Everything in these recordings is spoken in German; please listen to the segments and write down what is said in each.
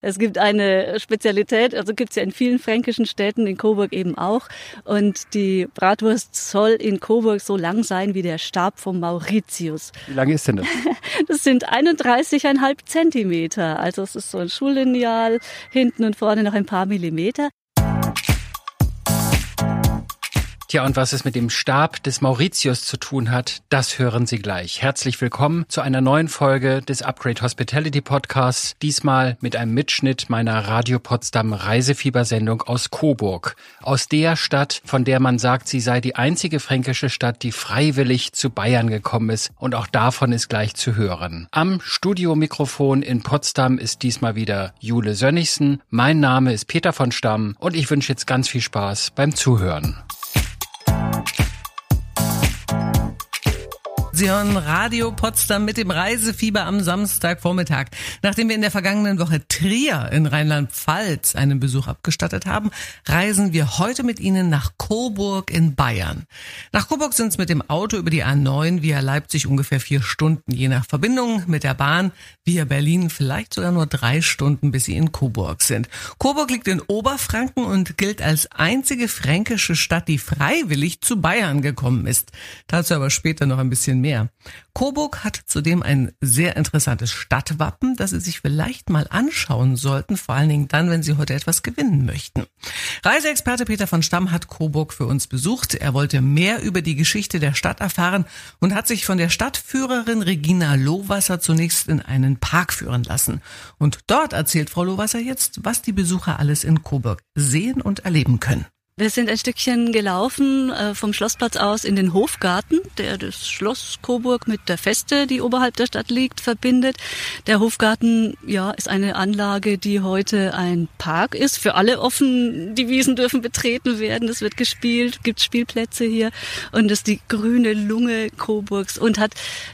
Es gibt eine Spezialität, also gibt es ja in vielen fränkischen Städten, in Coburg eben auch. Und die Bratwurst soll in Coburg so lang sein wie der Stab vom Mauritius. Wie lang ist denn das? Das sind 31,5 Zentimeter. Also es ist so ein Schullineal, hinten und vorne noch ein paar Millimeter. Tja, und was es mit dem Stab des Mauritius zu tun hat, das hören Sie gleich. Herzlich willkommen zu einer neuen Folge des Upgrade Hospitality Podcasts, diesmal mit einem Mitschnitt meiner Radio Potsdam Reisefiebersendung aus Coburg. Aus der Stadt, von der man sagt, sie sei die einzige fränkische Stadt, die freiwillig zu Bayern gekommen ist. Und auch davon ist gleich zu hören. Am Studiomikrofon in Potsdam ist diesmal wieder Jule Sönnigsen. Mein Name ist Peter von Stamm und ich wünsche jetzt ganz viel Spaß beim Zuhören. Sie hören Radio Potsdam mit dem Reisefieber am Samstagvormittag. Nachdem wir in der vergangenen Woche Trier in Rheinland-Pfalz einen Besuch abgestattet haben, reisen wir heute mit Ihnen nach Coburg in Bayern. Nach Coburg sind es mit dem Auto über die A9 via Leipzig ungefähr vier Stunden, je nach Verbindung mit der Bahn via Berlin vielleicht sogar nur drei Stunden, bis Sie in Coburg sind. Coburg liegt in Oberfranken und gilt als einzige fränkische Stadt, die freiwillig zu Bayern gekommen ist. Dazu aber später noch ein bisschen mehr mehr. Coburg hat zudem ein sehr interessantes Stadtwappen, das Sie sich vielleicht mal anschauen sollten, vor allen Dingen dann, wenn Sie heute etwas gewinnen möchten. Reiseexperte Peter von Stamm hat Coburg für uns besucht. Er wollte mehr über die Geschichte der Stadt erfahren und hat sich von der Stadtführerin Regina Lohwasser zunächst in einen Park führen lassen. Und dort erzählt Frau Lohwasser jetzt, was die Besucher alles in Coburg sehen und erleben können. Wir sind ein Stückchen gelaufen äh, vom Schlossplatz aus in den Hofgarten, der das Schloss Coburg mit der Feste, die oberhalb der Stadt liegt, verbindet. Der Hofgarten, ja, ist eine Anlage, die heute ein Park ist, für alle offen. Die Wiesen dürfen betreten werden, es wird gespielt, gibt Spielplätze hier und ist die grüne Lunge Coburgs und hat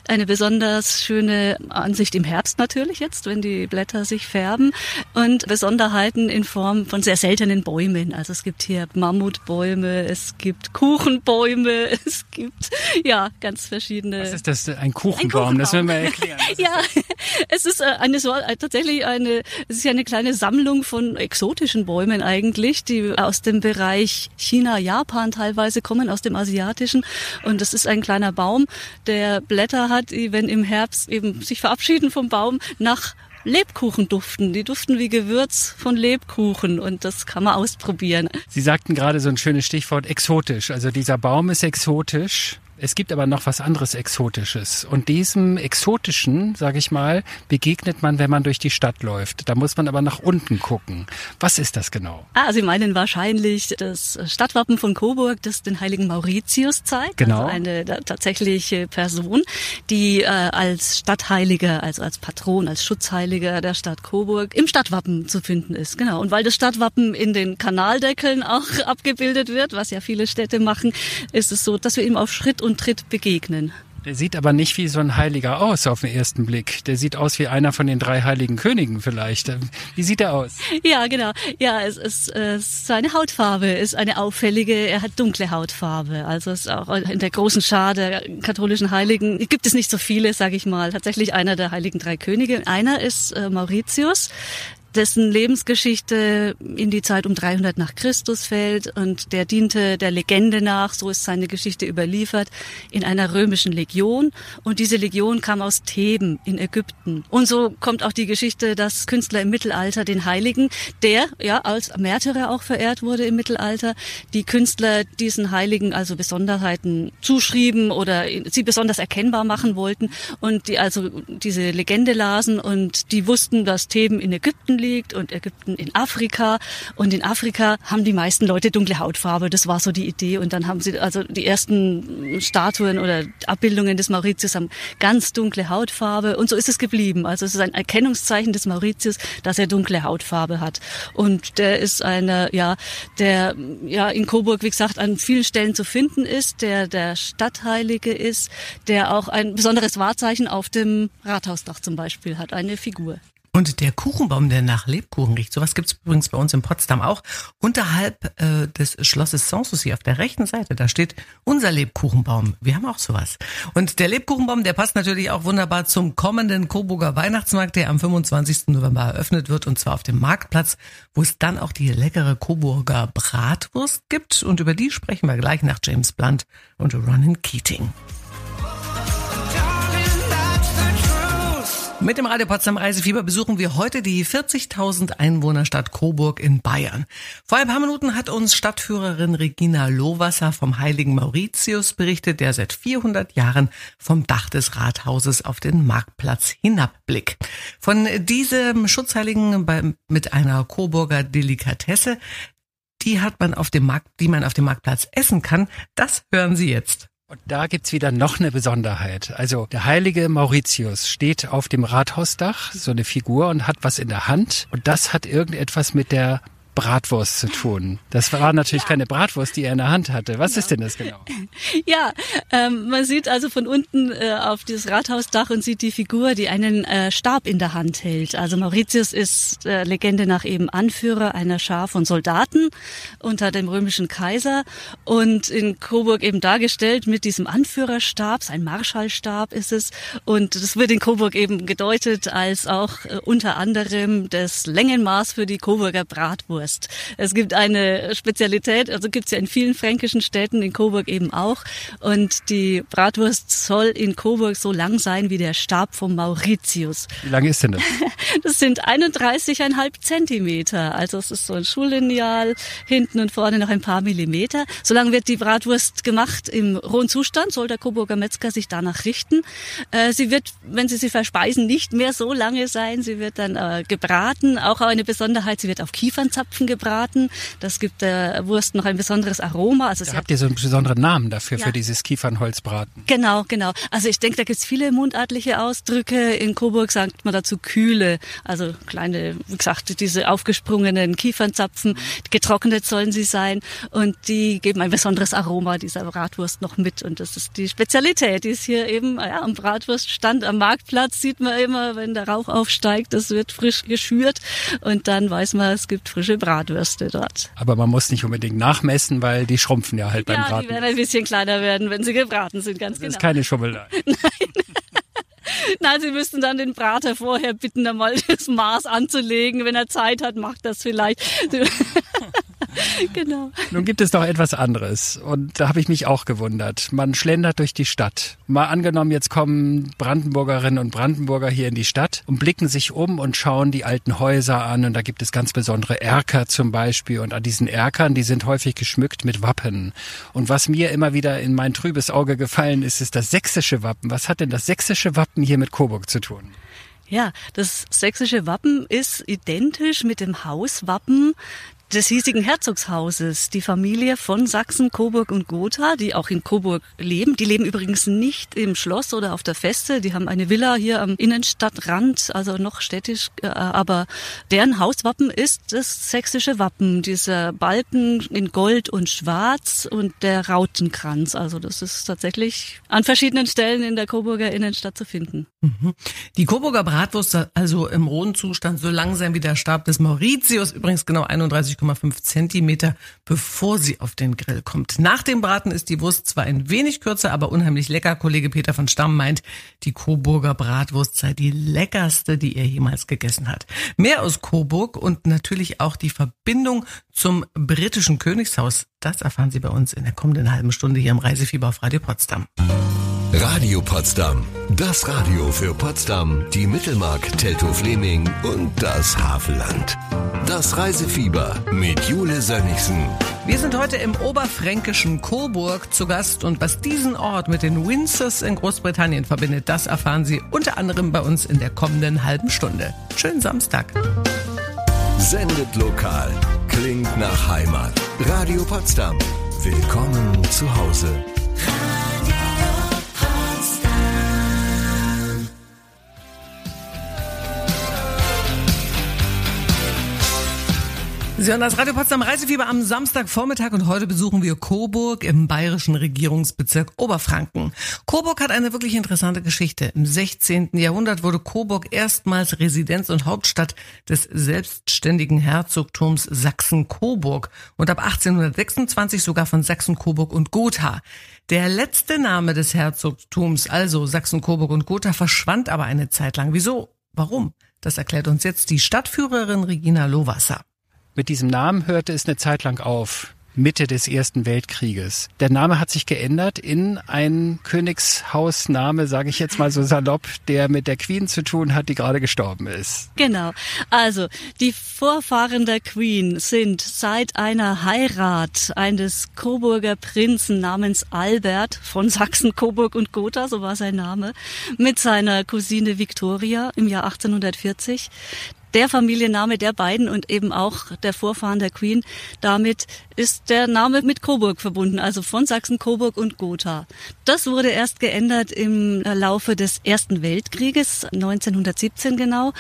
eine besonders schöne Ansicht im Herbst natürlich jetzt, wenn die Blätter sich färben und Besonderheiten in Form von sehr seltenen Bäumen. Also es gibt hier Mammutbäume, es gibt Kuchenbäume, es gibt ja ganz verschiedene. Was ist das? Ein Kuchenbaum? Ein Kuchenbaum. Das werden wir erklären. ja, es ist äh, eine so äh, tatsächlich eine, es ist ja eine kleine Sammlung von exotischen Bäumen eigentlich, die aus dem Bereich China, Japan teilweise kommen, aus dem asiatischen. Und das ist ein kleiner Baum, der Blätter hat, die, wenn im Herbst eben sich verabschieden vom Baum, nach Lebkuchen duften. Die duften wie Gewürz von Lebkuchen und das kann man ausprobieren. Sie sagten gerade so ein schönes Stichwort exotisch. Also dieser Baum ist exotisch. Es gibt aber noch was anderes Exotisches. Und diesem Exotischen, sage ich mal, begegnet man, wenn man durch die Stadt läuft. Da muss man aber nach unten gucken. Was ist das genau? Ah, Sie meinen wahrscheinlich das Stadtwappen von Coburg, das den heiligen Mauritius zeigt. Genau. Also eine tatsächliche Person, die äh, als Stadtheiliger, also als Patron, als Schutzheiliger der Stadt Coburg im Stadtwappen zu finden ist. Genau. Und weil das Stadtwappen in den Kanaldeckeln auch abgebildet wird, was ja viele Städte machen, ist es so, dass wir ihm auf Schritt und Tritt begegnen. Der sieht aber nicht wie so ein Heiliger aus auf den ersten Blick. Der sieht aus wie einer von den drei heiligen Königen vielleicht. Wie sieht er aus? Ja, genau. Ja, es ist äh, seine Hautfarbe ist eine auffällige. Er hat dunkle Hautfarbe. Also es ist auch in der großen Schar der katholischen Heiligen gibt es nicht so viele, sage ich mal. Tatsächlich einer der heiligen drei Könige. Einer ist äh, Mauritius dessen Lebensgeschichte in die Zeit um 300 nach Christus fällt und der diente der Legende nach, so ist seine Geschichte überliefert, in einer römischen Legion und diese Legion kam aus Theben in Ägypten. Und so kommt auch die Geschichte, dass Künstler im Mittelalter den Heiligen, der ja als Märtyrer auch verehrt wurde im Mittelalter, die Künstler diesen Heiligen also Besonderheiten zuschrieben oder sie besonders erkennbar machen wollten und die also diese Legende lasen und die wussten, dass Theben in Ägypten liegt und Ägypten in Afrika. Und in Afrika haben die meisten Leute dunkle Hautfarbe. Das war so die Idee. Und dann haben sie also die ersten Statuen oder Abbildungen des Mauritius haben ganz dunkle Hautfarbe. Und so ist es geblieben. Also es ist ein Erkennungszeichen des Mauritius, dass er dunkle Hautfarbe hat. Und der ist einer, ja, der ja in Coburg, wie gesagt, an vielen Stellen zu finden ist, der der Stadtheilige ist, der auch ein besonderes Wahrzeichen auf dem Rathausdach zum Beispiel hat, eine Figur. Und der Kuchenbaum, der nach Lebkuchen riecht, sowas gibt's übrigens bei uns in Potsdam auch. Unterhalb äh, des Schlosses Sanssouci auf der rechten Seite, da steht unser Lebkuchenbaum. Wir haben auch sowas. Und der Lebkuchenbaum, der passt natürlich auch wunderbar zum kommenden Coburger Weihnachtsmarkt, der am 25. November eröffnet wird und zwar auf dem Marktplatz, wo es dann auch die leckere Coburger Bratwurst gibt. Und über die sprechen wir gleich nach James Blunt und Ronan Keating. Mit dem Radio Potsdam Reisefieber besuchen wir heute die 40.000 Einwohnerstadt Coburg in Bayern. Vor ein paar Minuten hat uns Stadtführerin Regina Lohwasser vom heiligen Mauritius berichtet, der seit 400 Jahren vom Dach des Rathauses auf den Marktplatz hinabblickt. Von diesem Schutzheiligen mit einer Coburger Delikatesse, die hat man auf dem Markt, die man auf dem Marktplatz essen kann, das hören Sie jetzt. Und da gibt's wieder noch eine Besonderheit. Also der heilige Mauritius steht auf dem Rathausdach, so eine Figur und hat was in der Hand. Und das hat irgendetwas mit der Bratwurst zu tun. Das war natürlich ja. keine Bratwurst, die er in der Hand hatte. Was genau. ist denn das genau? Ja, ähm, man sieht also von unten äh, auf dieses Rathausdach und sieht die Figur, die einen äh, Stab in der Hand hält. Also Mauritius ist äh, Legende nach eben Anführer einer Schar von Soldaten unter dem römischen Kaiser und in Coburg eben dargestellt mit diesem Anführerstab, sein Marschallstab ist es. Und das wird in Coburg eben gedeutet als auch äh, unter anderem das Längenmaß für die Coburger Bratwurst. Bratwurst. Es gibt eine Spezialität, also gibt es ja in vielen fränkischen Städten, in Coburg eben auch. Und die Bratwurst soll in Coburg so lang sein wie der Stab vom Mauritius. Wie lang ist denn das? Das sind 31,5 Zentimeter. Also es ist so ein Schullineal, hinten und vorne noch ein paar Millimeter. Solange wird die Bratwurst gemacht im rohen Zustand, soll der Coburger Metzger sich danach richten. Äh, sie wird, wenn Sie sie verspeisen, nicht mehr so lange sein. Sie wird dann äh, gebraten. Auch eine Besonderheit, sie wird auf Kiefernzapfen Zapfen gebraten. Das gibt der Wurst noch ein besonderes Aroma. Also da habt ihr so einen besonderen Namen dafür, ja. für dieses Kiefernholzbraten. Genau, genau. Also ich denke, da gibt es viele mundartliche Ausdrücke. In Coburg sagt man dazu Kühle. Also kleine, wie gesagt, diese aufgesprungenen Kiefernzapfen. Getrocknet sollen sie sein. Und die geben ein besonderes Aroma dieser Bratwurst noch mit. Und das ist die Spezialität. Die ist hier eben ja, am Bratwurststand am Marktplatz. Sieht man immer, wenn der Rauch aufsteigt, das wird frisch geschürt. Und dann weiß man, es gibt frische Bratwürste dort. Aber man muss nicht unbedingt nachmessen, weil die schrumpfen ja halt beim ja, Braten. die werden ein bisschen kleiner werden, wenn sie gebraten sind, ganz das genau. Das ist keine Schummelei. Nein. Nein, Sie müssten dann den Brater vorher bitten, einmal das Maß anzulegen. Wenn er Zeit hat, macht das vielleicht. genau. Nun gibt es noch etwas anderes und da habe ich mich auch gewundert. Man schlendert durch die Stadt. Mal angenommen, jetzt kommen Brandenburgerinnen und Brandenburger hier in die Stadt und blicken sich um und schauen die alten Häuser an und da gibt es ganz besondere Erker zum Beispiel und an diesen Erkern, die sind häufig geschmückt mit Wappen. Und was mir immer wieder in mein trübes Auge gefallen ist, ist das sächsische Wappen. Was hat denn das sächsische Wappen hier mit Coburg zu tun? Ja, das sächsische Wappen ist identisch mit dem Hauswappen des hiesigen Herzogshauses, die Familie von Sachsen, Coburg und Gotha, die auch in Coburg leben. Die leben übrigens nicht im Schloss oder auf der Feste. Die haben eine Villa hier am Innenstadtrand, also noch städtisch. Äh, aber deren Hauswappen ist das sächsische Wappen. Dieser Balken in Gold und Schwarz und der Rautenkranz. Also das ist tatsächlich an verschiedenen Stellen in der Coburger Innenstadt zu finden. Mhm. Die Coburger Bratwurst also im rohen Zustand so langsam wie der Stab des Mauritius, übrigens genau 31 1,5 Zentimeter, bevor sie auf den Grill kommt. Nach dem Braten ist die Wurst zwar ein wenig kürzer, aber unheimlich lecker. Kollege Peter von Stamm meint, die Coburger Bratwurst sei die leckerste, die er jemals gegessen hat. Mehr aus Coburg und natürlich auch die Verbindung zum britischen Königshaus, das erfahren Sie bei uns in der kommenden halben Stunde hier im Reisefieber auf Radio Potsdam. Radio Potsdam. Das Radio für Potsdam, die Mittelmark, Teltow-Fleming und das Havelland. Das Reisefieber mit Jule Sönnigsen. Wir sind heute im oberfränkischen Coburg zu Gast und was diesen Ort mit den Windsors in Großbritannien verbindet, das erfahren Sie unter anderem bei uns in der kommenden halben Stunde. Schönen Samstag. Sendet lokal, klingt nach Heimat. Radio Potsdam. Willkommen zu Hause. Sie hören das Radio Potsdam Reisefieber am Samstagvormittag und heute besuchen wir Coburg im bayerischen Regierungsbezirk Oberfranken. Coburg hat eine wirklich interessante Geschichte. Im 16. Jahrhundert wurde Coburg erstmals Residenz und Hauptstadt des selbstständigen Herzogtums Sachsen-Coburg und ab 1826 sogar von Sachsen-Coburg und Gotha. Der letzte Name des Herzogtums, also Sachsen-Coburg und Gotha, verschwand aber eine Zeit lang. Wieso? Warum? Das erklärt uns jetzt die Stadtführerin Regina Lohwasser. Mit diesem Namen hörte es eine Zeit lang auf. Mitte des Ersten Weltkrieges. Der Name hat sich geändert in ein Königshausname, sage ich jetzt mal so salopp, der mit der Queen zu tun hat, die gerade gestorben ist. Genau. Also die Vorfahren der Queen sind seit einer Heirat eines Coburger Prinzen namens Albert von Sachsen, Coburg und Gotha, so war sein Name, mit seiner Cousine Victoria im Jahr 1840 der Familienname der beiden und eben auch der Vorfahren der Queen. Damit ist der Name mit Coburg verbunden, also von Sachsen-Coburg und Gotha. Das wurde erst geändert im Laufe des Ersten Weltkrieges, 1917 genau,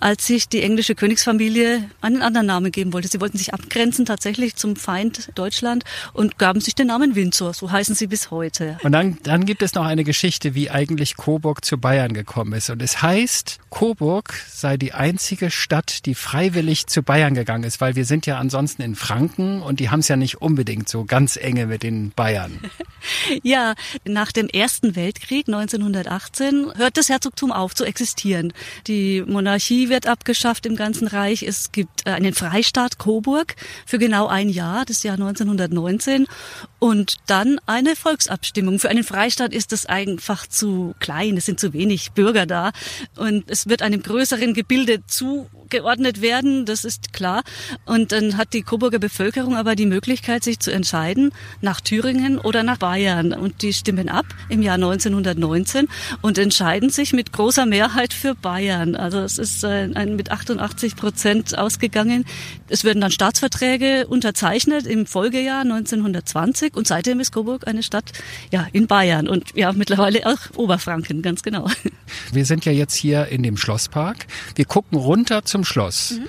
als sich die englische Königsfamilie einen anderen Namen geben wollte. Sie wollten sich abgrenzen tatsächlich zum Feind Deutschland und gaben sich den Namen Windsor. So heißen sie bis heute. Und dann, dann gibt es noch eine Geschichte, wie eigentlich Coburg zu Bayern gekommen ist. Und es heißt, Coburg sei die einzige Stadt, die freiwillig zu Bayern gegangen ist, weil wir sind ja ansonsten in Franken und die haben es ja nicht unbedingt so ganz enge mit den Bayern. ja, nach dem Ersten Weltkrieg 1918 hört das Herzogtum auf zu existieren. Die Monarchie wird abgeschafft im ganzen Reich. Es gibt äh, einen Freistaat Coburg für genau ein Jahr, das Jahr 1919 und dann eine Volksabstimmung. Für einen Freistaat ist das einfach zu klein, es sind zu wenig Bürger da und es wird einem größeren Gebilde zugeordnet werden, das ist klar. Und dann hat die Coburger Bevölkerung aber die Möglichkeit, sich zu entscheiden, nach Thüringen oder nach Bayern. Und die stimmen ab im Jahr 1919 und entscheiden sich mit großer Mehrheit für Bayern. Also es ist ein, ein mit 88 Prozent ausgegangen. Es werden dann Staatsverträge unterzeichnet im Folgejahr 1920 Coburg und seitdem ist Coburg eine Stadt ja in Bayern und ja mittlerweile auch Oberfranken, ganz genau. Wir sind ja jetzt hier in dem Schlosspark. Wir gucken runter zum Schloss. Mhm.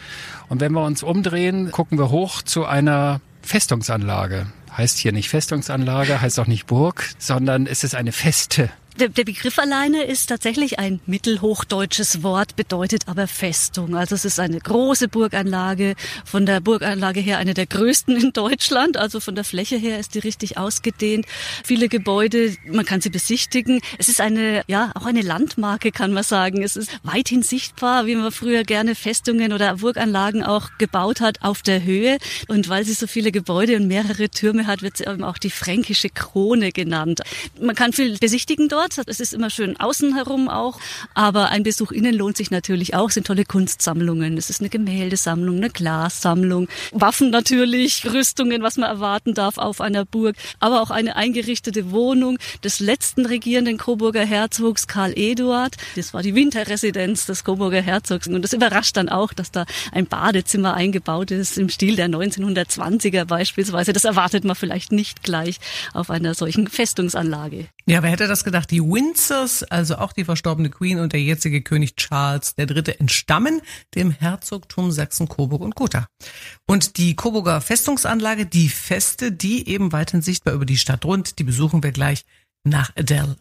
Und wenn wir uns umdrehen, gucken wir hoch zu einer Festungsanlage. Heißt hier nicht Festungsanlage, heißt auch nicht Burg, sondern es ist eine Feste. Der, der Begriff alleine ist tatsächlich ein mittelhochdeutsches Wort, bedeutet aber Festung. Also es ist eine große Burganlage, von der Burganlage her eine der größten in Deutschland, also von der Fläche her ist die richtig ausgedehnt. Viele Gebäude, man kann sie besichtigen. Es ist eine, ja, auch eine Landmarke, kann man sagen. Es ist weithin sichtbar, wie man früher gerne Festungen oder Burganlagen auch gebaut hat, auf der Höhe. Und weil sie so viele Gebäude und mehrere Türme hat, wird sie eben auch die fränkische Krone genannt. Man kann viel besichtigen dort dort. Es ist immer schön außen herum auch, aber ein Besuch innen lohnt sich natürlich auch. Es sind tolle Kunstsammlungen. Es ist eine Gemäldesammlung, eine Glassammlung, Waffen natürlich, Rüstungen, was man erwarten darf auf einer Burg, aber auch eine eingerichtete Wohnung des letzten regierenden Coburger Herzogs Karl Eduard. Das war die Winterresidenz des Coburger Herzogs und das überrascht dann auch, dass da ein Badezimmer eingebaut ist im Stil der 1920er beispielsweise. Das erwartet man vielleicht nicht gleich auf einer solchen Festungsanlage. Ja, wer hätte das gedacht? Die Windsors, also auch die verstorbene Queen und der jetzige König Charles III. entstammen dem Herzogtum Sachsen-Coburg und Gotha. Und die Coburger Festungsanlage, die Feste, die eben weiterhin sichtbar über die Stadt rund, die besuchen wir gleich nach Adele.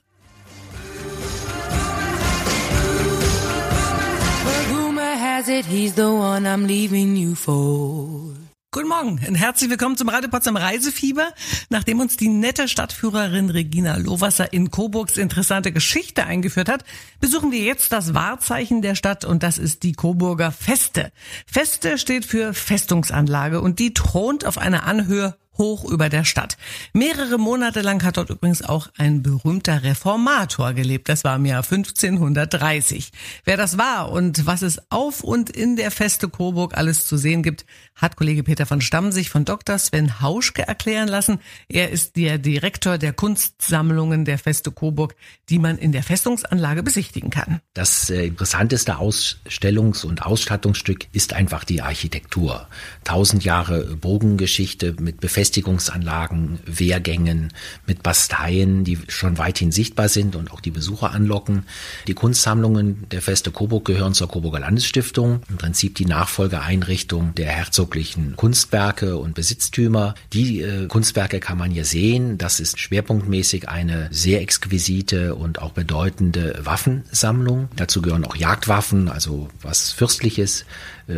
he's the one I'm leaving you for. Guten Morgen und herzlich willkommen zum Radio Potsdam Reisefieber. Nachdem uns die nette Stadtführerin Regina Lohwasser in Coburgs interessante Geschichte eingeführt hat, besuchen wir jetzt das Wahrzeichen der Stadt und das ist die Coburger Feste. Feste steht für Festungsanlage und die thront auf einer Anhöhe hoch über der Stadt. Mehrere Monate lang hat dort übrigens auch ein berühmter Reformator gelebt. Das war im Jahr 1530. Wer das war und was es auf und in der Feste Coburg alles zu sehen gibt, hat Kollege Peter von Stamm sich von Dr. Sven Hauschke erklären lassen. Er ist der Direktor der Kunstsammlungen der Feste Coburg, die man in der Festungsanlage besichtigen kann. Das äh, interessanteste Ausstellungs- und Ausstattungsstück ist einfach die Architektur. Tausend Jahre Bogengeschichte mit Befestigungen Befestigungsanlagen, Wehrgängen, mit Basteien, die schon weithin sichtbar sind und auch die Besucher anlocken. Die Kunstsammlungen der Feste Coburg gehören zur Coburger Landesstiftung, im Prinzip die Nachfolgeeinrichtung der herzoglichen Kunstwerke und Besitztümer. Die äh, Kunstwerke kann man hier sehen. Das ist schwerpunktmäßig eine sehr exquisite und auch bedeutende Waffensammlung. Dazu gehören auch Jagdwaffen, also was Fürstliches,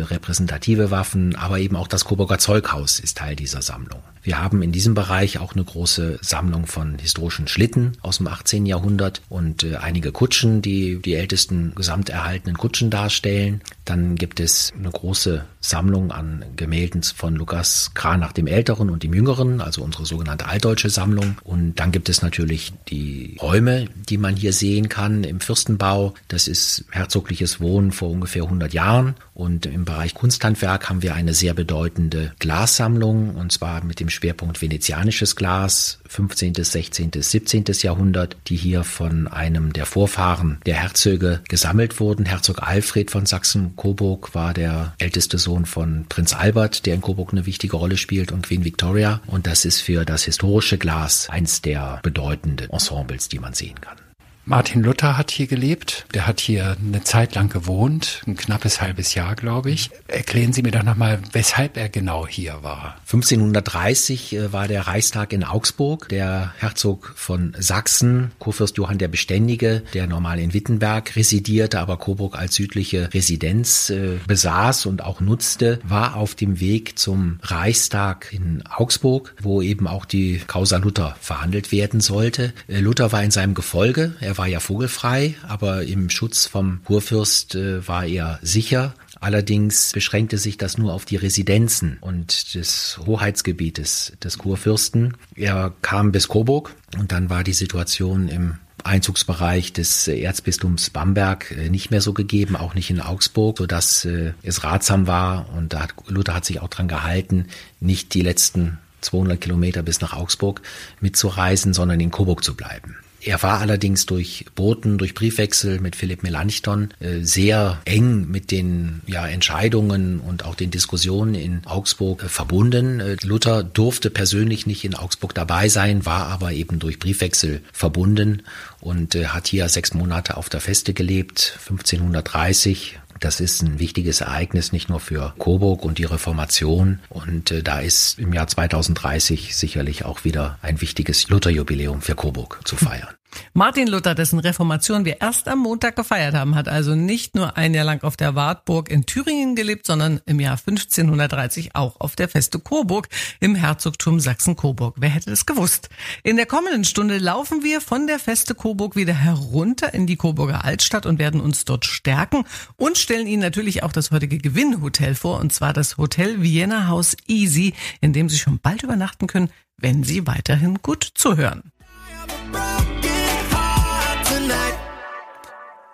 repräsentative Waffen, aber eben auch das Coburger Zeughaus ist Teil dieser Sammlung. Wir haben in diesem Bereich auch eine große Sammlung von historischen Schlitten aus dem 18. Jahrhundert und äh, einige Kutschen, die die ältesten gesamterhaltenen Kutschen darstellen. Dann gibt es eine große Sammlung an Gemälden von Lukas Kranach dem Älteren und dem Jüngeren, also unsere sogenannte altdeutsche Sammlung. Und dann gibt es natürlich die Räume, die man hier sehen kann im Fürstenbau. Das ist herzogliches Wohnen vor ungefähr 100 Jahren. Und im Bereich Kunsthandwerk haben wir eine sehr bedeutende Glassammlung, und zwar mit dem Schwerpunkt venezianisches Glas, 15., 16., 17. Jahrhundert, die hier von einem der Vorfahren der Herzöge gesammelt wurden. Herzog Alfred von Sachsen-Coburg war der älteste Sohn von Prinz Albert, der in Coburg eine wichtige Rolle spielt, und Queen Victoria. Und das ist für das historische Glas eins der bedeutenden Ensembles, die man sehen kann. Martin Luther hat hier gelebt. Der hat hier eine Zeit lang gewohnt, ein knappes halbes Jahr, glaube ich. Erklären Sie mir doch nochmal, weshalb er genau hier war. 1530 äh, war der Reichstag in Augsburg. Der Herzog von Sachsen, Kurfürst Johann der Beständige, der normal in Wittenberg residierte, aber Coburg als südliche Residenz äh, besaß und auch nutzte, war auf dem Weg zum Reichstag in Augsburg, wo eben auch die Causa Luther verhandelt werden sollte. Äh, Luther war in seinem Gefolge. Er er war ja vogelfrei, aber im Schutz vom Kurfürst äh, war er sicher. Allerdings beschränkte sich das nur auf die Residenzen und des Hoheitsgebietes des Kurfürsten. Er kam bis Coburg und dann war die Situation im Einzugsbereich des Erzbistums Bamberg äh, nicht mehr so gegeben, auch nicht in Augsburg, sodass äh, es ratsam war und da hat, Luther hat sich auch dran gehalten, nicht die letzten 200 Kilometer bis nach Augsburg mitzureisen, sondern in Coburg zu bleiben. Er war allerdings durch Boten, durch Briefwechsel mit Philipp Melanchthon äh, sehr eng mit den ja, Entscheidungen und auch den Diskussionen in Augsburg äh, verbunden. Äh, Luther durfte persönlich nicht in Augsburg dabei sein, war aber eben durch Briefwechsel verbunden und hat hier sechs Monate auf der Feste gelebt, 1530 das ist ein wichtiges Ereignis nicht nur für Coburg und die Reformation. Und äh, da ist im Jahr 2030 sicherlich auch wieder ein wichtiges Lutherjubiläum für Coburg zu feiern. Martin Luther, dessen Reformation wir erst am Montag gefeiert haben, hat also nicht nur ein Jahr lang auf der Wartburg in Thüringen gelebt, sondern im Jahr 1530 auch auf der Feste Coburg im Herzogtum Sachsen-Coburg. Wer hätte das gewusst? In der kommenden Stunde laufen wir von der Feste Coburg wieder herunter in die Coburger Altstadt und werden uns dort stärken und stellen Ihnen natürlich auch das heutige Gewinnhotel vor, und zwar das Hotel Vienna House Easy, in dem Sie schon bald übernachten können, wenn Sie weiterhin gut zuhören.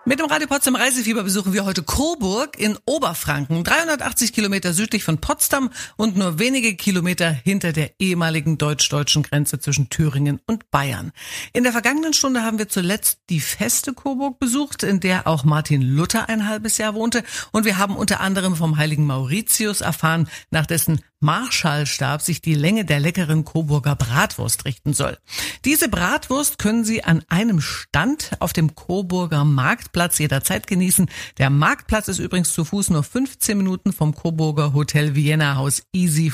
Mit dem Radio Potsdam Reisefieber besuchen wir heute Coburg in Oberfranken, 380 Kilometer südlich von Potsdam und nur wenige Kilometer hinter der ehemaligen deutsch-deutschen Grenze zwischen Thüringen und Bayern. In der vergangenen Stunde haben wir zuletzt die feste Coburg besucht, in der auch Martin Luther ein halbes Jahr wohnte und wir haben unter anderem vom heiligen Mauritius erfahren, nach dessen Marschallstab sich die Länge der leckeren Coburger Bratwurst richten soll. Diese Bratwurst können Sie an einem Stand auf dem Coburger Marktplatz jederzeit genießen. Der Marktplatz ist übrigens zu Fuß nur 15 Minuten vom Coburger Hotel Vienna Haus Easy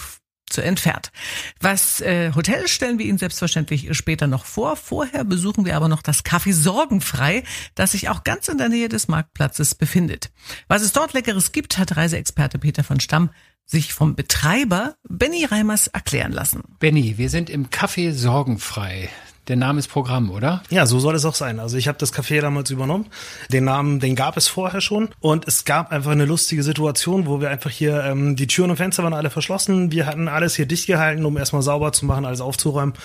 zu entfernt. Was äh, Hotel stellen wir Ihnen selbstverständlich später noch vor. Vorher besuchen wir aber noch das Café Sorgenfrei, das sich auch ganz in der Nähe des Marktplatzes befindet. Was es dort Leckeres gibt, hat Reiseexperte Peter von Stamm sich vom Betreiber Benny Reimers erklären lassen. Benny, wir sind im Café Sorgenfrei der Name ist Programm, oder? Ja, so soll es auch sein. Also ich habe das Café damals übernommen. Den Namen, den gab es vorher schon. Und es gab einfach eine lustige Situation, wo wir einfach hier, ähm, die Türen und Fenster waren alle verschlossen. Wir hatten alles hier dicht gehalten, um erstmal sauber zu machen, alles aufzuräumen.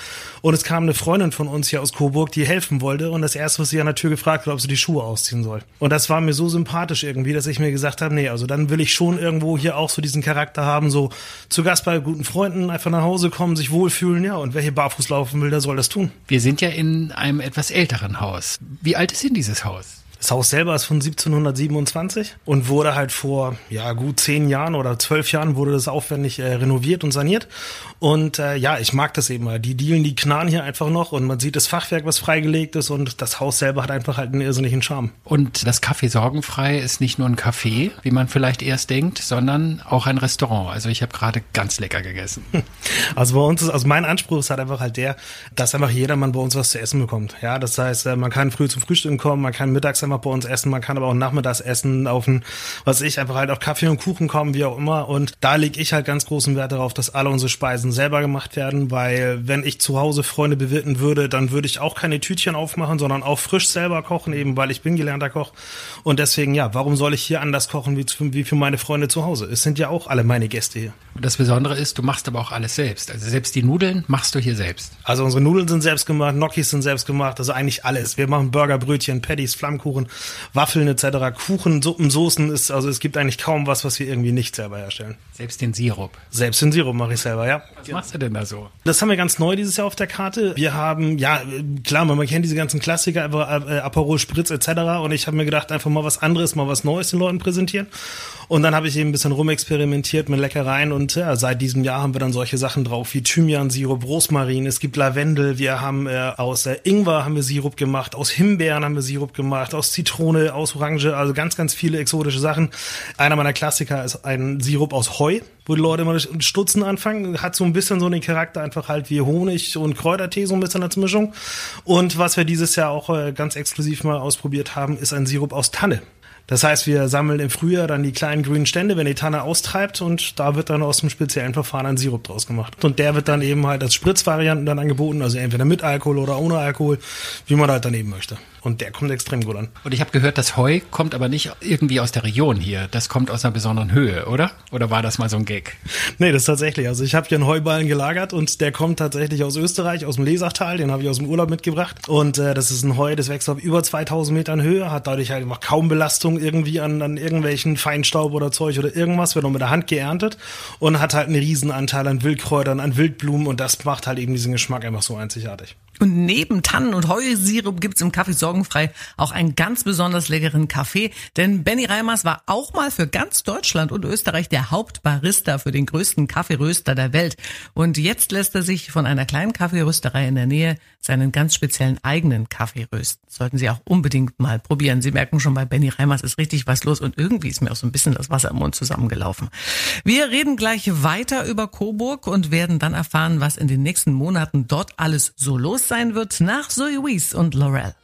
Und es kam eine Freundin von uns hier aus Coburg, die helfen wollte. Und das erste, was sie an der Tür gefragt hat, ob sie die Schuhe ausziehen soll. Und das war mir so sympathisch irgendwie, dass ich mir gesagt habe, nee, also dann will ich schon irgendwo hier auch so diesen Charakter haben, so zu Gast bei guten Freunden, einfach nach Hause kommen, sich wohlfühlen, ja. Und wer hier barfuß laufen will, der soll das tun. Wir sind ja in einem etwas älteren Haus. Wie alt ist denn dieses Haus? Das Haus selber ist von 1727 und wurde halt vor ja gut zehn Jahren oder zwölf Jahren wurde das aufwendig äh, renoviert und saniert. Und äh, ja, ich mag das eben mal. Die Dielen, die knarren hier einfach noch und man sieht das Fachwerk, was freigelegt ist und das Haus selber hat einfach halt einen irrsinnigen Charme. Und das Café Sorgenfrei ist nicht nur ein Café, wie man vielleicht erst denkt, sondern auch ein Restaurant. Also ich habe gerade ganz lecker gegessen. Also bei uns ist, also mein Anspruch ist halt einfach halt der, dass einfach jedermann bei uns was zu essen bekommt. Ja, das heißt, äh, man kann früh zum Frühstück kommen, man kann mittags einfach bei uns essen, man kann aber auch nachmittags essen, auf ein, was ich, einfach halt auf Kaffee und Kuchen kommen, wie auch immer. Und da lege ich halt ganz großen Wert darauf, dass alle unsere Speisen selber gemacht werden, weil wenn ich zu Hause Freunde bewirten würde, dann würde ich auch keine Tütchen aufmachen, sondern auch frisch selber kochen, eben weil ich bin gelernter Koch. Und deswegen, ja, warum soll ich hier anders kochen wie, wie für meine Freunde zu Hause? Es sind ja auch alle meine Gäste hier. Und das Besondere ist, du machst aber auch alles selbst. Also selbst die Nudeln machst du hier selbst. Also unsere Nudeln sind selbst gemacht, Gnocchis sind selbst gemacht, also eigentlich alles. Wir machen Burger, Brötchen, Patties, Flammkuchen, Waffeln etc. Kuchen, Suppen, Soßen ist, also es gibt eigentlich kaum was, was wir irgendwie nicht selber herstellen. Selbst den Sirup. Selbst den Sirup mache ich selber, ja. Was machst du denn da so? Das haben wir ganz neu dieses Jahr auf der Karte. Wir haben, ja, klar, man kennt diese ganzen Klassiker, äh, Aperol Spritz etc. Und ich habe mir gedacht, einfach mal was anderes, mal was Neues den Leuten präsentieren. Und dann habe ich eben ein bisschen rumexperimentiert mit Leckereien und ja, seit diesem Jahr haben wir dann solche Sachen drauf wie Thymian-Sirup, Rosmarin, es gibt Lavendel, wir haben äh, aus äh, Ingwer haben wir Sirup gemacht, aus Himbeeren haben wir Sirup gemacht, aus Zitrone, aus Orange, also ganz, ganz viele exotische Sachen. Einer meiner Klassiker ist ein Sirup aus Heu, wo die Leute immer Stutzen anfangen, hat so ein bisschen so den Charakter einfach halt wie Honig und Kräutertee so ein bisschen als Mischung. Und was wir dieses Jahr auch äh, ganz exklusiv mal ausprobiert haben, ist ein Sirup aus Tanne. Das heißt, wir sammeln im Frühjahr dann die kleinen grünen Stände, wenn die Tanne austreibt und da wird dann aus dem speziellen Verfahren ein Sirup draus gemacht. Und der wird dann eben halt als Spritzvarianten dann angeboten, also entweder mit Alkohol oder ohne Alkohol, wie man halt daneben möchte. Und der kommt extrem gut an. Und ich habe gehört, das Heu kommt aber nicht irgendwie aus der Region hier. Das kommt aus einer besonderen Höhe, oder? Oder war das mal so ein Gag? Nee, das ist tatsächlich. Also ich habe hier einen Heuballen gelagert und der kommt tatsächlich aus Österreich, aus dem Lesachtal. Den habe ich aus dem Urlaub mitgebracht. Und äh, das ist ein Heu, das wächst auf über 2000 Metern Höhe, hat dadurch halt einfach kaum Belastung irgendwie an, an irgendwelchen Feinstaub oder Zeug oder irgendwas. Wird noch mit der Hand geerntet und hat halt einen Riesenanteil an Wildkräutern, an Wildblumen und das macht halt eben diesen Geschmack einfach so einzigartig. Und neben Tannen- und Heusirup gibt's im Kaffee Sorgenfrei auch einen ganz besonders leckeren Kaffee. Denn Benny Reimers war auch mal für ganz Deutschland und Österreich der Hauptbarista für den größten Kaffeeröster der Welt. Und jetzt lässt er sich von einer kleinen Kaffeerösterei in der Nähe seinen ganz speziellen eigenen Kaffee rösten. Sollten Sie auch unbedingt mal probieren. Sie merken schon, bei Benny Reimers ist richtig was los und irgendwie ist mir auch so ein bisschen das Wasser im Mund zusammengelaufen. Wir reden gleich weiter über Coburg und werden dann erfahren, was in den nächsten Monaten dort alles so los sein wird nach Zoe Wees und Laurel.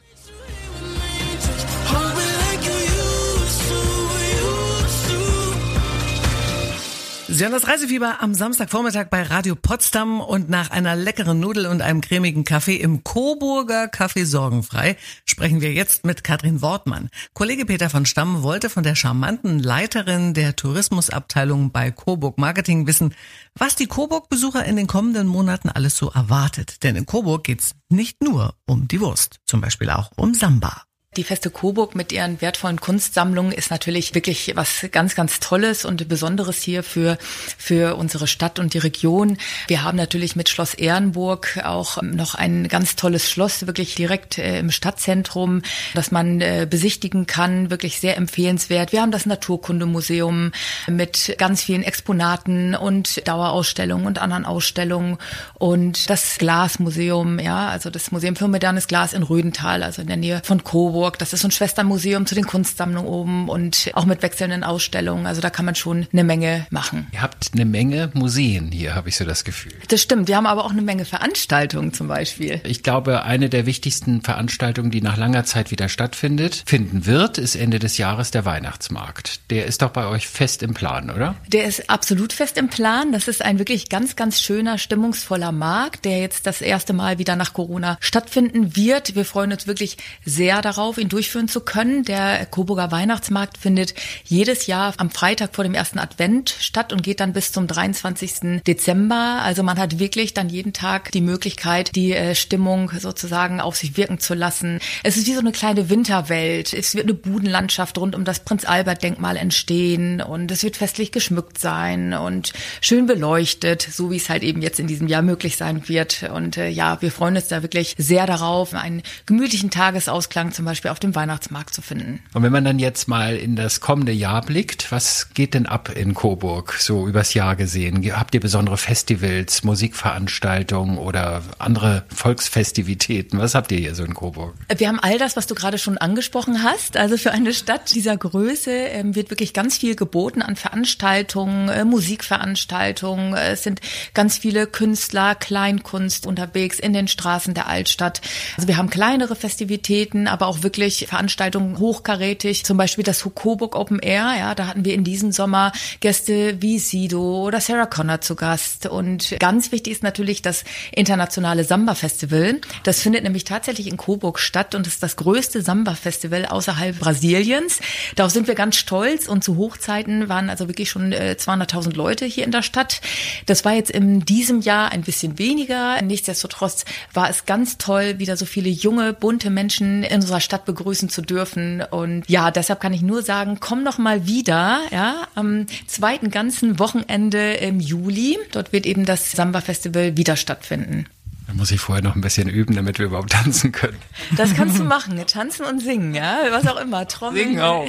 Sie hören das Reisefieber am Samstagvormittag bei Radio Potsdam und nach einer leckeren Nudel und einem cremigen Kaffee im Coburger Café Sorgenfrei sprechen wir jetzt mit Katrin Wortmann. Kollege Peter von Stamm wollte von der charmanten Leiterin der Tourismusabteilung bei Coburg Marketing wissen, was die Coburg-Besucher in den kommenden Monaten alles so erwartet. Denn in Coburg geht's nicht nur um die Wurst, zum Beispiel auch um Samba. Die Feste Coburg mit ihren wertvollen Kunstsammlungen ist natürlich wirklich was ganz, ganz Tolles und Besonderes hier für, für unsere Stadt und die Region. Wir haben natürlich mit Schloss Ehrenburg auch noch ein ganz tolles Schloss, wirklich direkt äh, im Stadtzentrum, das man äh, besichtigen kann, wirklich sehr empfehlenswert. Wir haben das Naturkundemuseum mit ganz vielen Exponaten und Dauerausstellungen und anderen Ausstellungen und das Glasmuseum, ja, also das Museum für modernes Glas in Rödental, also in der Nähe von Coburg. Das ist so ein Schwestermuseum zu den Kunstsammlungen oben und auch mit wechselnden Ausstellungen. Also da kann man schon eine Menge machen. Ihr habt eine Menge Museen hier, habe ich so das Gefühl. Das stimmt. Wir haben aber auch eine Menge Veranstaltungen zum Beispiel. Ich glaube, eine der wichtigsten Veranstaltungen, die nach langer Zeit wieder stattfindet, finden wird, ist Ende des Jahres der Weihnachtsmarkt. Der ist doch bei euch fest im Plan, oder? Der ist absolut fest im Plan. Das ist ein wirklich ganz, ganz schöner, stimmungsvoller Markt, der jetzt das erste Mal wieder nach Corona stattfinden wird. Wir freuen uns wirklich sehr darauf ihn durchführen zu können. Der Coburger Weihnachtsmarkt findet jedes Jahr am Freitag vor dem ersten Advent statt und geht dann bis zum 23. Dezember. Also man hat wirklich dann jeden Tag die Möglichkeit, die äh, Stimmung sozusagen auf sich wirken zu lassen. Es ist wie so eine kleine Winterwelt. Es wird eine Budenlandschaft rund um das Prinz Albert Denkmal entstehen und es wird festlich geschmückt sein und schön beleuchtet, so wie es halt eben jetzt in diesem Jahr möglich sein wird. Und äh, ja, wir freuen uns da wirklich sehr darauf, einen gemütlichen Tagesausklang zum Beispiel Beispiel auf dem Weihnachtsmarkt zu finden. Und wenn man dann jetzt mal in das kommende Jahr blickt, was geht denn ab in Coburg, so übers Jahr gesehen? Habt ihr besondere Festivals, Musikveranstaltungen oder andere Volksfestivitäten? Was habt ihr hier so in Coburg? Wir haben all das, was du gerade schon angesprochen hast. Also für eine Stadt dieser Größe ähm, wird wirklich ganz viel geboten an Veranstaltungen, äh, Musikveranstaltungen. Es sind ganz viele Künstler, Kleinkunst unterwegs in den Straßen der Altstadt. Also wir haben kleinere Festivitäten, aber auch wirklich Veranstaltungen hochkarätig. Zum Beispiel das Coburg Open Air. Ja, da hatten wir in diesem Sommer Gäste wie Sido oder Sarah Connor zu Gast. Und ganz wichtig ist natürlich das internationale Samba Festival. Das findet nämlich tatsächlich in Coburg statt und ist das größte Samba Festival außerhalb Brasiliens. Darauf sind wir ganz stolz und zu Hochzeiten waren also wirklich schon 200.000 äh, Leute hier in der Stadt. Das war jetzt in diesem Jahr ein bisschen weniger. Nichtsdestotrotz war es ganz toll, wieder so viele junge, bunte Menschen in unserer Stadt begrüßen zu dürfen. Und ja, deshalb kann ich nur sagen, komm noch mal wieder, ja, am zweiten ganzen Wochenende im Juli. Dort wird eben das Samba Festival wieder stattfinden. Da muss ich vorher noch ein bisschen üben, damit wir überhaupt tanzen können. Das kannst du machen, tanzen und singen, ja, was auch immer, Trommeln. Singen auch.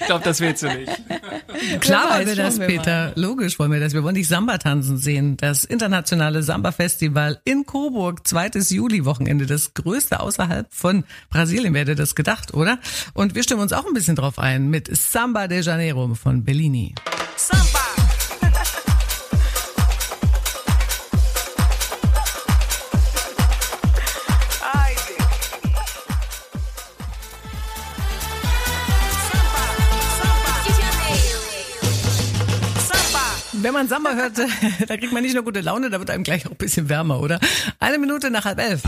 Ich glaube, das willst du nicht. Klar wollen wir das, wir Peter. Mal. Logisch wollen wir das. Wir wollen dich Samba tanzen sehen. Das internationale Samba Festival in Coburg, zweites Juli-Wochenende, das größte außerhalb von Brasilien, wer hätte das gedacht, oder? Und wir stimmen uns auch ein bisschen drauf ein mit Samba de Janeiro von Bellini. Samba! Man Samba hört, da kriegt man nicht nur gute Laune, da wird einem gleich auch ein bisschen wärmer, oder? Eine Minute nach halb elf.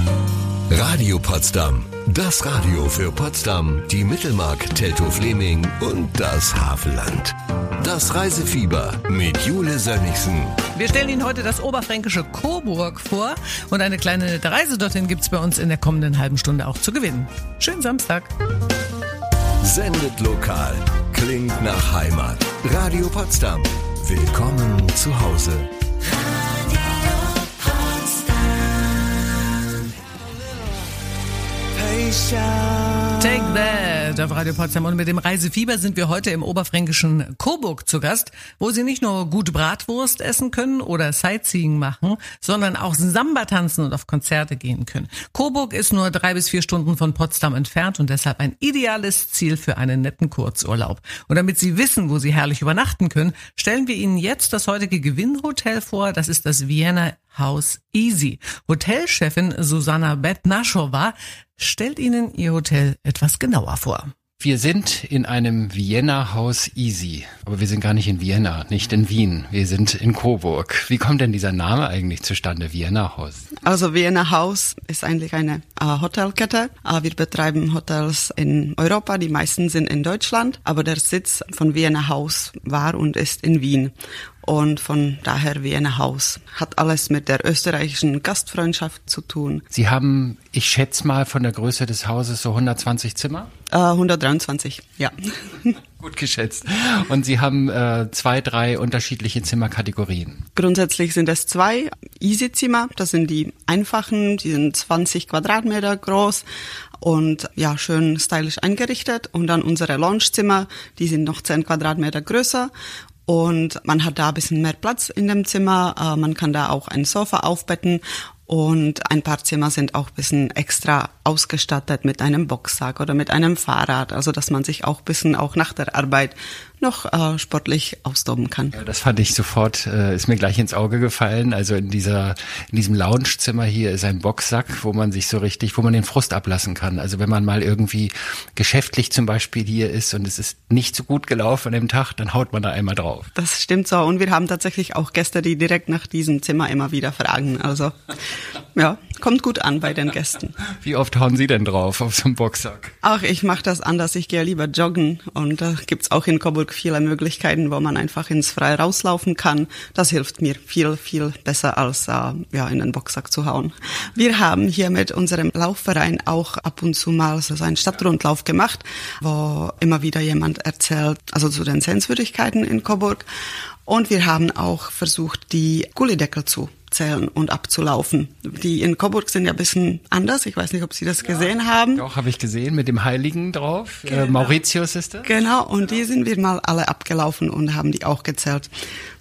Radio Potsdam. Das Radio für Potsdam, die Mittelmark, Teltow-Fleming und das Havelland. Das Reisefieber mit Jule Sönnigsen. Wir stellen Ihnen heute das oberfränkische Coburg vor und eine kleine nette Reise dorthin gibt es bei uns in der kommenden halben Stunde auch zu gewinnen. Schönen Samstag. Sendet lokal, klingt nach Heimat. Radio Potsdam. Willkommen zu Hause. Take that auf Radio Potsdam. Und mit dem Reisefieber sind wir heute im oberfränkischen Coburg zu Gast, wo Sie nicht nur gut Bratwurst essen können oder Sightseeing machen, sondern auch Samba tanzen und auf Konzerte gehen können. Coburg ist nur drei bis vier Stunden von Potsdam entfernt und deshalb ein ideales Ziel für einen netten Kurzurlaub. Und damit Sie wissen, wo Sie herrlich übernachten können, stellen wir Ihnen jetzt das heutige Gewinnhotel vor. Das ist das Vienna House Easy. Hotelchefin Susanna Betnaschowa stellt Ihnen Ihr Hotel etwas genauer vor. Wir sind in einem Vienna House Easy, aber wir sind gar nicht in Vienna, nicht in Wien. Wir sind in Coburg. Wie kommt denn dieser Name eigentlich zustande, Vienna House? Also Vienna House ist eigentlich eine äh, Hotelkette. Äh, wir betreiben Hotels in Europa, die meisten sind in Deutschland, aber der Sitz von Vienna House war und ist in Wien und von daher Wiener Haus. Hat alles mit der österreichischen Gastfreundschaft zu tun. Sie haben, ich schätze mal, von der Größe des Hauses so 120 Zimmer? Äh, 123, ja. Gut geschätzt. Und Sie haben äh, zwei, drei unterschiedliche Zimmerkategorien. Grundsätzlich sind es zwei Easy-Zimmer. Das sind die einfachen, die sind 20 Quadratmeter groß und ja, schön stylisch eingerichtet. Und dann unsere Loungezimmer, die sind noch 10 Quadratmeter größer und man hat da ein bisschen mehr Platz in dem Zimmer. Äh, man kann da auch ein Sofa aufbetten und ein paar Zimmer sind auch ein bisschen extra ausgestattet mit einem Boxsack oder mit einem Fahrrad, also dass man sich auch ein bisschen auch nach der Arbeit noch äh, sportlich austoben kann. Ja, das fand ich sofort, äh, ist mir gleich ins Auge gefallen. Also in dieser, in diesem Loungezimmer hier ist ein Boxsack, wo man sich so richtig, wo man den Frust ablassen kann. Also wenn man mal irgendwie geschäftlich zum Beispiel hier ist und es ist nicht so gut gelaufen an dem Tag, dann haut man da einmal drauf. Das stimmt so. Und wir haben tatsächlich auch Gäste, die direkt nach diesem Zimmer immer wieder fragen. Also ja, kommt gut an bei den Gästen. Wie oft hauen Sie denn drauf auf so einen Boxsack? Ach, ich mache das anders. Ich gehe lieber joggen und da gibt's auch in Coburg viele Möglichkeiten, wo man einfach ins Freie rauslaufen kann. Das hilft mir viel, viel besser als äh, ja in den Boxsack zu hauen. Wir haben hier mit unserem Laufverein auch ab und zu mal so einen Stadtrundlauf gemacht, wo immer wieder jemand erzählt, also zu den Sehenswürdigkeiten in Coburg. Und wir haben auch versucht, die Gullideckel zu abzuzählen und abzulaufen. Die in Coburg sind ja ein bisschen anders. Ich weiß nicht, ob Sie das gesehen haben. Doch, habe ich gesehen, mit dem Heiligen drauf. Äh, Mauritius ist das? Genau, und die sind wir mal alle abgelaufen und haben die auch gezählt.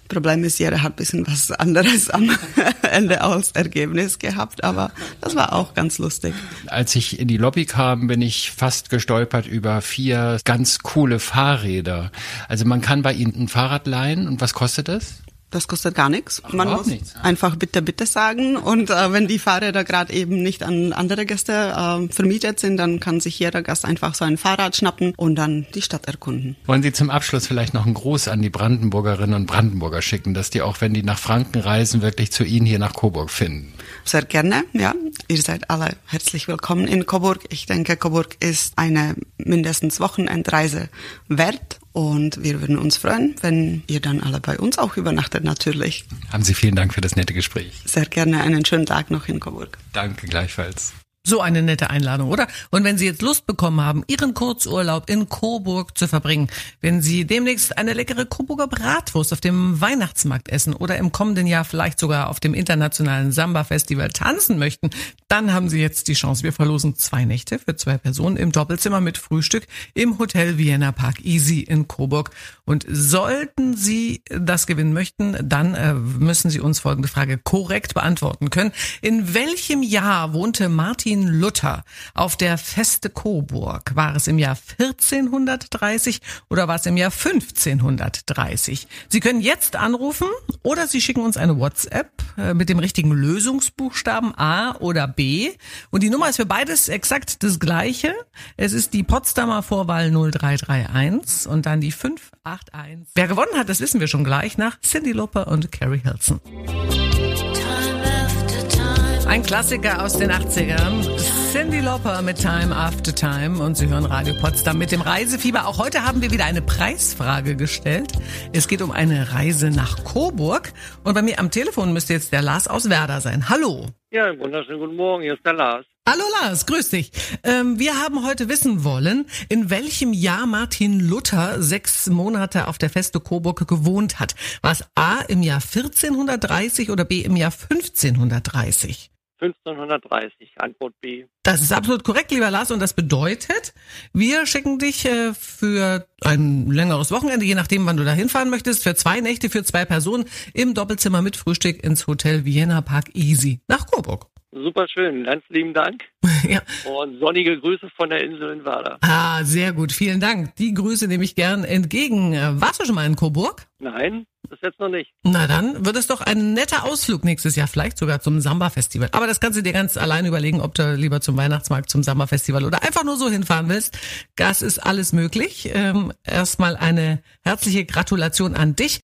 Problem ist, jeder hat ein bisschen was anderes am Ende als Ergebnis gehabt, aber das war auch ganz lustig. Als ich in die Lobby kam, bin ich fast gestolpert über vier ganz coole Fahrräder. Also man kann bei Ihnen ein Fahrrad leihen und was kostet das? Das kostet gar nichts. Ach, Man muss nichts. einfach bitte, bitte sagen. Und äh, wenn die Fahrräder gerade eben nicht an andere Gäste äh, vermietet sind, dann kann sich jeder Gast einfach so ein Fahrrad schnappen und dann die Stadt erkunden. Wollen Sie zum Abschluss vielleicht noch einen Gruß an die Brandenburgerinnen und Brandenburger schicken, dass die auch, wenn die nach Franken reisen, wirklich zu Ihnen hier nach Coburg finden? Sehr gerne, ja. Ihr seid alle herzlich willkommen in Coburg. Ich denke, Coburg ist eine mindestens Wochenendreise wert. Und wir würden uns freuen, wenn ihr dann alle bei uns auch übernachtet, natürlich. Haben Sie vielen Dank für das nette Gespräch. Sehr gerne einen schönen Tag noch in Coburg. Danke gleichfalls. So eine nette Einladung, oder? Und wenn Sie jetzt Lust bekommen haben, Ihren Kurzurlaub in Coburg zu verbringen, wenn Sie demnächst eine leckere Coburger Bratwurst auf dem Weihnachtsmarkt essen oder im kommenden Jahr vielleicht sogar auf dem internationalen Samba-Festival tanzen möchten, dann haben Sie jetzt die Chance. Wir verlosen zwei Nächte für zwei Personen im Doppelzimmer mit Frühstück im Hotel Vienna Park Easy in Coburg. Und sollten Sie das gewinnen möchten, dann äh, müssen Sie uns folgende Frage korrekt beantworten können. In welchem Jahr wohnte Martin Luther auf der Feste Coburg? War es im Jahr 1430 oder war es im Jahr 1530? Sie können jetzt anrufen oder Sie schicken uns eine WhatsApp äh, mit dem richtigen Lösungsbuchstaben A oder B. Und die Nummer ist für beides exakt das gleiche. Es ist die Potsdamer Vorwahl 0331 und dann die 581. Wer gewonnen hat, das wissen wir schon gleich nach Cindy Lauper und Carrie Hilson. Ein Klassiker aus den 80ern. Cindy Lauper mit Time After Time und Sie hören Radio Potsdam mit dem Reisefieber. Auch heute haben wir wieder eine Preisfrage gestellt. Es geht um eine Reise nach Coburg und bei mir am Telefon müsste jetzt der Lars aus Werder sein. Hallo. Ja, wunderschönen guten Morgen, hier ist der Lars. Hallo Lars, grüß dich. Ähm, wir haben heute wissen wollen, in welchem Jahr Martin Luther sechs Monate auf der Feste Coburg gewohnt hat. War es A im Jahr 1430 oder B im Jahr 1530? 1530, Antwort B. Das ist absolut korrekt, lieber Lars. Und das bedeutet, wir schicken dich äh, für ein längeres Wochenende, je nachdem, wann du da hinfahren möchtest, für zwei Nächte, für zwei Personen im Doppelzimmer mit Frühstück ins Hotel Vienna Park Easy nach Coburg. Super schön, ganz lieben Dank ja. und sonnige Grüße von der Insel in Werder. Ah, sehr gut. Vielen Dank. Die Grüße nehme ich gern entgegen. Äh, Warst du schon mal in Coburg? Nein, das jetzt noch nicht. Na dann wird es doch ein netter Ausflug nächstes Jahr, vielleicht sogar zum Samba-Festival. Aber das kannst du dir ganz allein überlegen, ob du lieber zum Weihnachtsmarkt, zum Samba-Festival oder einfach nur so hinfahren willst. Das ist alles möglich. Ähm, erstmal eine herzliche Gratulation an dich.